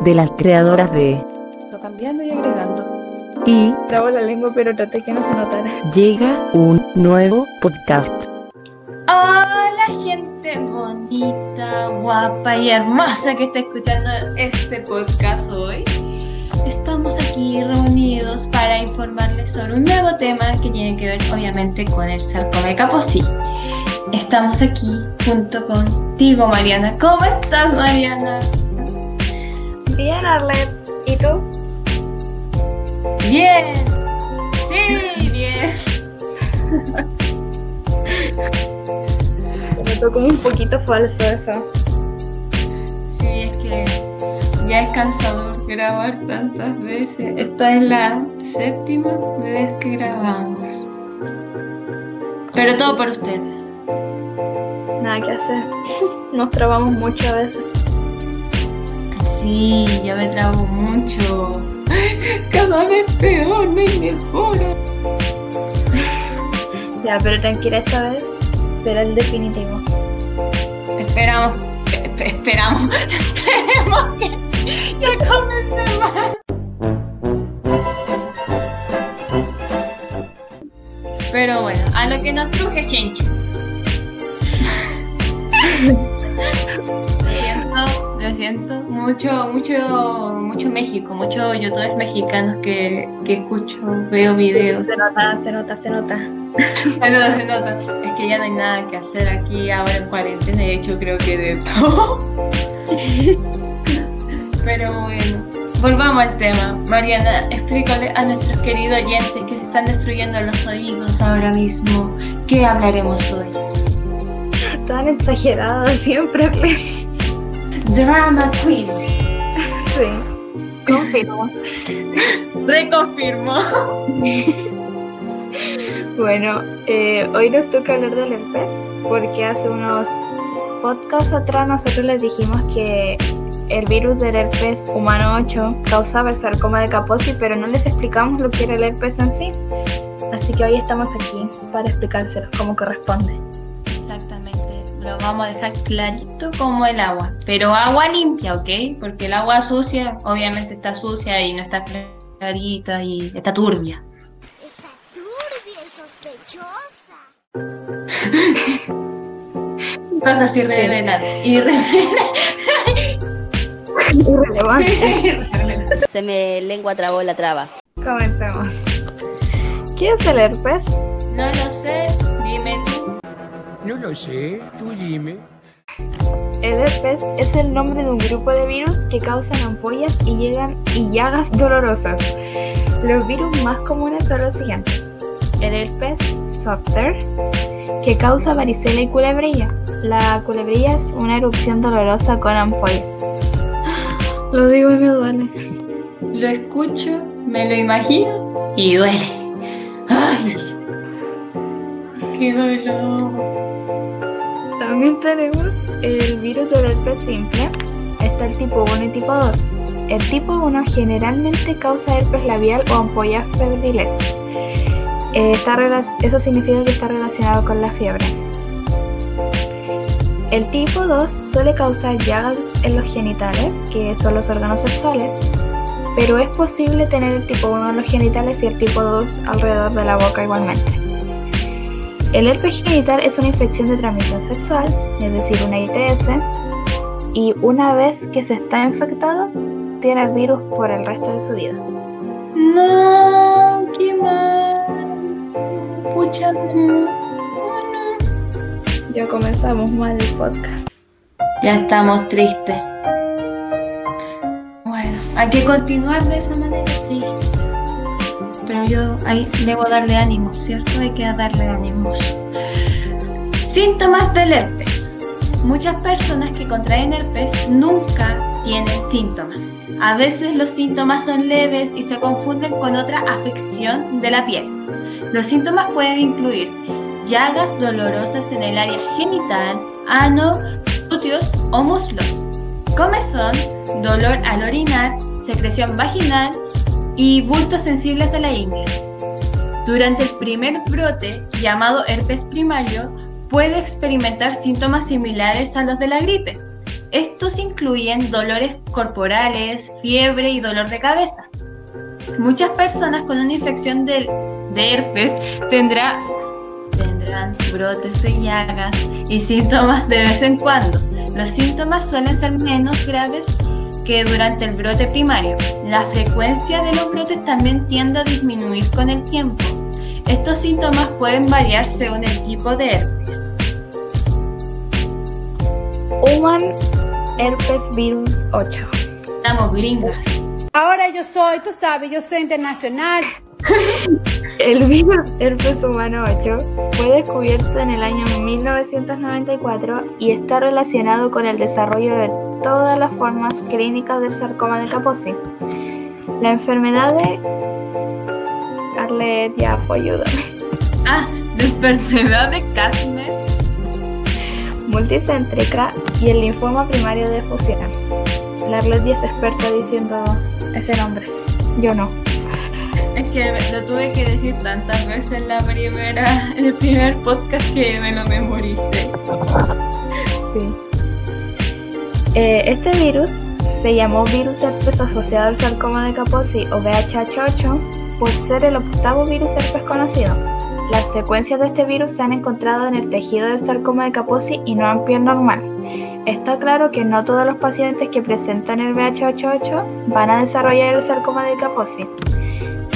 de las creadoras de cambiando y agregando. Y Trabo la lengua, pero traté que no se notara. llega un nuevo podcast. Hola gente bonita, guapa y hermosa que está escuchando este podcast hoy. Estamos aquí reunidos para informarles sobre un nuevo tema que tiene que ver obviamente con el sarcoma de Kaposi. Estamos aquí junto contigo Mariana. ¿Cómo estás Mariana? Bien, Arlet. ¿Y tú? Bien. Sí, bien. Me tocó un poquito falso eso. Sí, es que ya es cansador grabar tantas veces. Esta es la séptima vez que grabamos. Pero todo por ustedes. Nada que hacer. Nos trabamos mucho a veces. Sí, yo me trabo mucho. Cada vez peor, hay mejora. Ya, pero tranquila esta vez. Será el definitivo. Esperamos, esp- esperamos, esperemos que ya comencemos. Pero bueno, a lo que nos truje Chencho. lo siento, lo siento. Mucho, mucho, mucho México, muchos youtubers mexicanos que, que escucho, veo videos. Se nota, se nota, se nota. Se nota, se nota. Es que ya no hay nada que hacer aquí ahora en cuarentena. De hecho, creo que de todo. Pero bueno, volvamos al tema. Mariana, explícale a nuestros queridos oyentes que se están destruyendo los oídos ahora mismo. ¿Qué hablaremos hoy? Tan exagerada siempre. Drama Queen. sí. Confirmo. Reconfirmo. Bueno, eh, hoy nos toca hablar del herpes porque hace unos podcasts atrás nosotros les dijimos que el virus del herpes humano 8 causaba el sarcoma de Kaposi, pero no les explicamos lo que era el herpes en sí. Así que hoy estamos aquí para explicárselo como corresponde. Lo vamos a dejar clarito como el agua. Pero agua limpia, ¿ok? Porque el agua sucia, obviamente está sucia y no está clarita y está turbia. Está turbia y sospechosa. Cosas irrelevantes. Irrelevante. Se me lengua trabó la traba. Comencemos. ¿Qué es el herpes? No lo sé, dime tú. No lo sé, tú dime. El herpes es el nombre de un grupo de virus que causan ampollas y, llegan, y llagas dolorosas. Los virus más comunes son los siguientes. El herpes zoster, que causa varicela y culebrilla. La culebrilla es una erupción dolorosa con ampollas. Lo digo y me duele. Lo escucho, me lo imagino y duele. ¡Ay! ¡Qué dolor! También tenemos el virus del herpes simple. Está el tipo 1 y tipo 2. El tipo 1 generalmente causa herpes labial o ampollas febriles. Eh, está eso significa que está relacionado con la fiebre. El tipo 2 suele causar llagas en los genitales, que son los órganos sexuales, pero es posible tener el tipo 1 en los genitales y el tipo 2 alrededor de la boca igualmente. El herpes genital es una infección de transmisión sexual, es decir, una ITS, y una vez que se está infectado, tiene el virus por el resto de su vida. No, qué mal. Pucha, no. No. Ya comenzamos mal el podcast. Ya estamos tristes. Bueno, hay que continuar de esa manera tristes. Pero yo ahí debo darle ánimos, ¿cierto? Hay que darle ánimos. Síntomas del herpes. Muchas personas que contraen herpes nunca tienen síntomas. A veces los síntomas son leves y se confunden con otra afección de la piel. Los síntomas pueden incluir llagas dolorosas en el área genital, ano, glúteos o muslos, comezón, dolor al orinar, secreción vaginal y bultos sensibles a la ingle. Durante el primer brote, llamado herpes primario, puede experimentar síntomas similares a los de la gripe. Estos incluyen dolores corporales, fiebre y dolor de cabeza. Muchas personas con una infección de herpes tendrá- tendrán brotes de llagas y síntomas de vez en cuando. Los síntomas suelen ser menos graves que durante el brote primario. La frecuencia de los brotes también tiende a disminuir con el tiempo. Estos síntomas pueden variar según el tipo de herpes. Human Herpes Virus 8. Estamos gringas. Ahora yo soy, tú sabes, yo soy internacional. El virus herpes humano 8 fue descubierto en el año 1994 y está relacionado con el desarrollo de todas las formas clínicas del sarcoma de Kaposi. La enfermedad de... Arlet, ya, pues ayúdame. Ah, enfermedad de Casmer. Multicéntrica y el linfoma primario de fusión. La Arlet ya es experta diciendo ese nombre. Yo no. Que lo tuve que decir tantas veces en la primera, en el primer podcast que me lo memoricé. Sí. Eh, este virus se llamó virus herpes asociado al sarcoma de Kaposi o VHH8 por ser el octavo virus herpes conocido. Las secuencias de este virus se han encontrado en el tejido del sarcoma de Kaposi y no en piel normal. Está claro que no todos los pacientes que presentan el VHH8 van a desarrollar el sarcoma de Kaposi.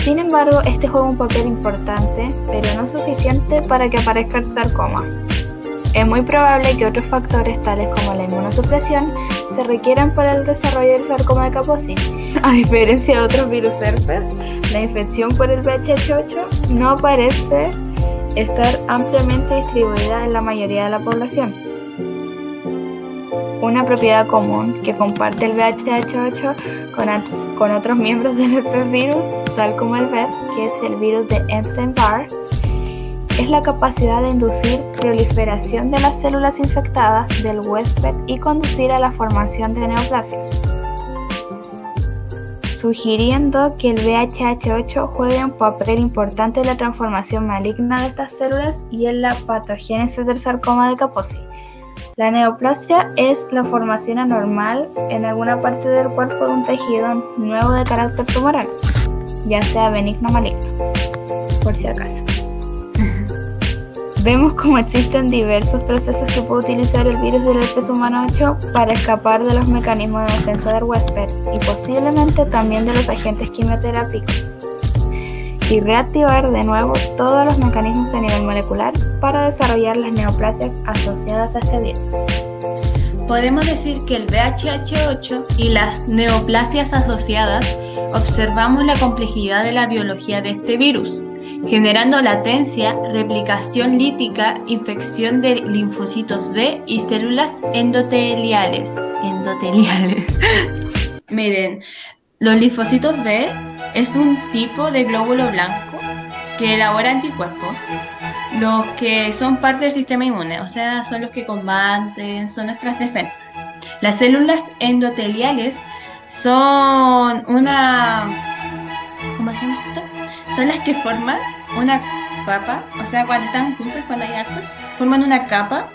Sin embargo, este juega un papel importante, pero no suficiente para que aparezca el sarcoma. Es muy probable que otros factores tales como la inmunosupresión se requieran para el desarrollo del sarcoma de Kaposi. A diferencia de otros virus herpes, la infección por el VHH8 no parece estar ampliamente distribuida en la mayoría de la población. Una propiedad común que comparte el VHH8 con, otros miembros del herpes virus, tal como el VEP, que es el virus de Epstein-Barr, es la capacidad de inducir proliferación de las células infectadas del huésped y conducir a la formación de neoplasias, sugiriendo que el VHH8 juega un papel importante en la transformación maligna de estas células y en la patogénesis del sarcoma de Kaposi. La neoplasia es la formación anormal en alguna parte del cuerpo de un tejido nuevo de carácter tumoral, ya sea benigno o maligno, por si acaso. Vemos cómo existen diversos procesos que puede utilizar el virus del herpes humano 8 para escapar de los mecanismos de defensa del huésped y posiblemente también de los agentes quimioterápicos y reactivar de nuevo todos los mecanismos a nivel molecular para desarrollar las neoplasias asociadas a este virus. Podemos decir que el VHH8 y las neoplasias asociadas observamos la complejidad de la biología de este virus, generando latencia, replicación lítica, infección de linfocitos B y células endoteliales. Endoteliales. Miren, los linfocitos B es un tipo de glóbulo blanco que elabora anticuerpos, los que son parte del sistema inmune, o sea, son los que combaten, son nuestras defensas. Las células endoteliales son una... ¿Cómo se llama esto? Son las que forman una capa, o sea, cuando están juntas, cuando hay hartas, forman una capa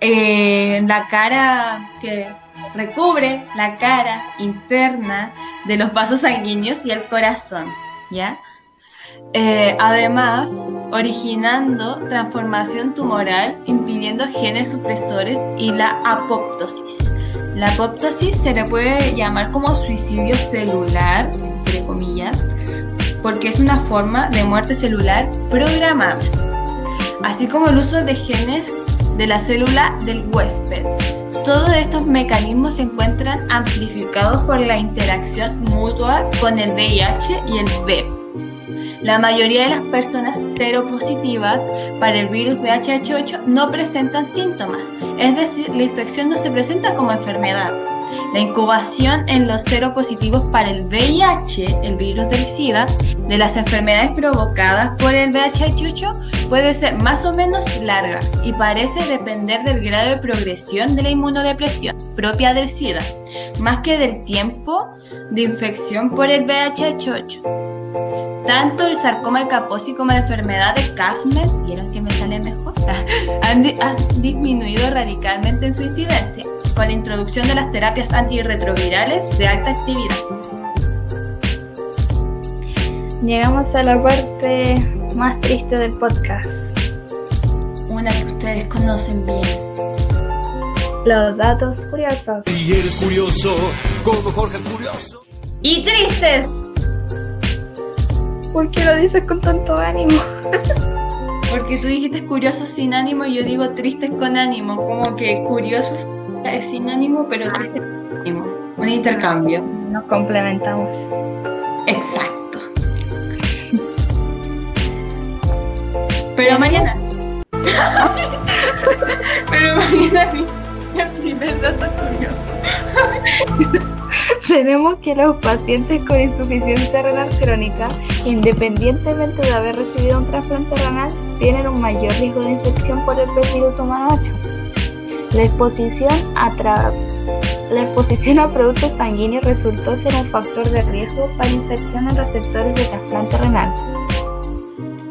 eh, la cara que recubre la cara interna de los vasos sanguíneos y el corazón, ¿ya? Eh, además, originando transformación tumoral, impidiendo genes supresores y la apoptosis. La apoptosis se le puede llamar como suicidio celular, entre comillas, porque es una forma de muerte celular programada, así como el uso de genes de la célula del huésped. Todos estos mecanismos se encuentran amplificados por la interacción mutua con el VIH y el VEP. La mayoría de las personas seropositivas para el virus VHH8 no presentan síntomas, es decir, la infección no se presenta como enfermedad. La incubación en los seropositivos para el VIH, el virus del SIDA, de las enfermedades provocadas por el VHH8 puede ser más o menos larga y parece depender del grado de progresión de la inmunodepresión propia del SIDA, más que del tiempo de infección por el VHH8. Tanto el sarcoma de Kaposi como la enfermedad de Casmer, vieron que me sale mejor, han disminuido radicalmente en su incidencia. Con la introducción de las terapias antirretrovirales de alta actividad. Llegamos a la parte más triste del podcast. Una que ustedes conocen bien. Los datos curiosos. Y eres curioso, como Jorge el Curioso. Y tristes, ¿Por qué lo dices con tanto ánimo? porque tú dijiste curiosos sin ánimo y yo digo tristes con ánimo, como que curiosos es sin ánimo, pero tristes con ánimo. Un intercambio. Nos complementamos. Exacto. Pero mañana. Pero mañana mi el primer dato curioso. Tenemos que los pacientes con insuficiencia renal crónica, independientemente de haber recibido un trasplante renal, tienen un mayor riesgo de infección por el virus humano 8. La exposición a, tra- la exposición a productos sanguíneos resultó ser un factor de riesgo para infección en receptores de trasplante renal.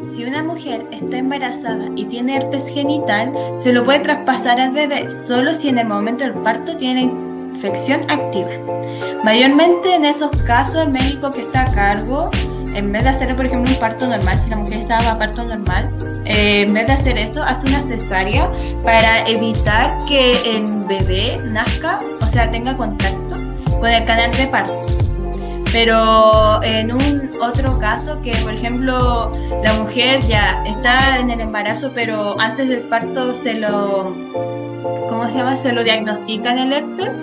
Si una mujer está embarazada y tiene herpes genital, se lo puede traspasar al bebé solo si en el momento del parto tiene infección activa. Mayormente en esos casos el médico que está a cargo, en vez de hacer por ejemplo un parto normal, si la mujer estaba a parto normal, eh, en vez de hacer eso, hace una cesárea para evitar que el bebé nazca, o sea, tenga contacto con el canal de parto. Pero en un otro caso que, por ejemplo, la mujer ya está en el embarazo, pero antes del parto se lo, ¿cómo se llama? Se lo diagnostican el herpes.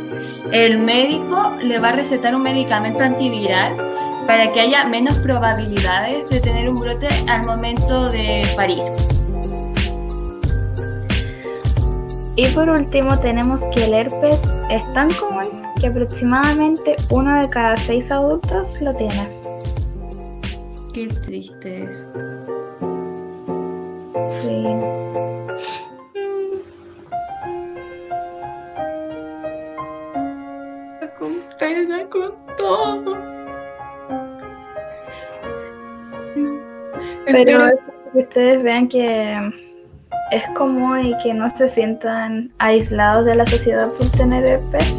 El médico le va a recetar un medicamento antiviral para que haya menos probabilidades de tener un brote al momento de parir. Y por último tenemos que el herpes es tan común que aproximadamente uno de cada seis adultos lo tiene. Qué triste es. Sí. Con pena, con todo. Pero es que ustedes vean que es común y que no se sientan aislados de la sociedad por tener herpes.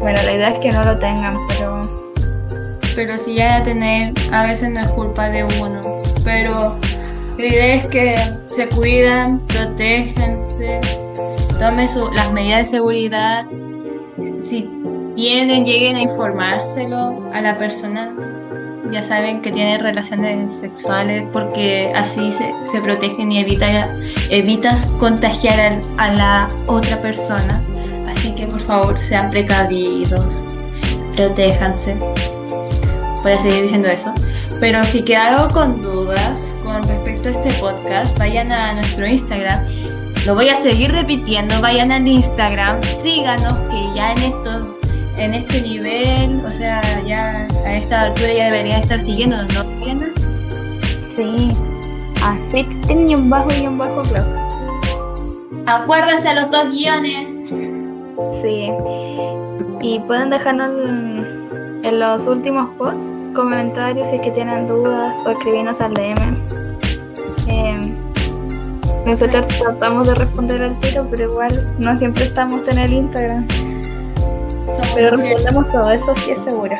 Bueno, la idea es que no lo tengan, pero pero si ya a tener, a veces no es culpa de uno. Pero la idea es que se cuidan, protéjense, tomen su- las medidas de seguridad. Si tienen, lleguen a informárselo a la persona. Ya saben que tienen relaciones sexuales porque así se, se protegen y evita, evitas contagiar a la otra persona. Así que por favor sean precavidos, protéjanse voy a seguir diciendo eso. Pero si quedaron con dudas con respecto a este podcast, vayan a nuestro Instagram. Lo voy a seguir repitiendo, vayan al Instagram, síganos que ya en esto, en este nivel, o sea, ya a esta altura ya deberían estar siguiéndonos, ¿no, Diana? sí. A 16 y un bajo y un bajo club. Acuérdense los dos guiones. Sí. Y pueden dejarnos en, en los últimos posts comentarios si es que tienen dudas o escribirnos al DM. Eh, nosotros tratamos de responder al tiro, pero igual no siempre estamos en el Instagram. Pero respondemos todo, eso sí es seguro.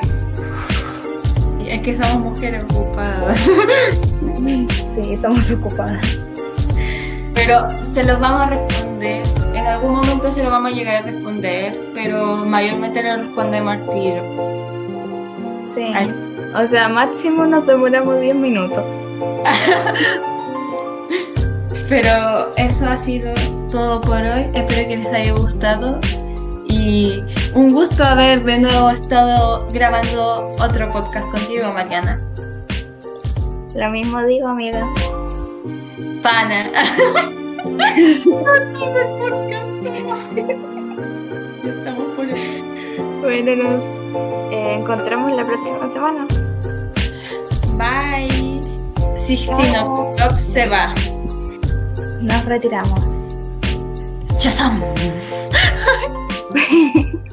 es que somos mujeres ocupadas. Sí, somos ocupadas. Pero se los vamos a responder. En algún momento se lo vamos a llegar a responder, pero mayormente lo respondemos al tiro. Sí. O sea, máximo nos demoramos 10 minutos. Pero eso ha sido todo por hoy. Espero que les haya gustado. Y un gusto haber de nuevo estado grabando otro podcast contigo, Mariana. Lo mismo digo, amiga. Pana. ya estamos por. Bueno, nos eh, encontramos la próxima semana. Bye. Sí, sí, no, se va. Nos retiramos. Chazam. 嘿嘿嘿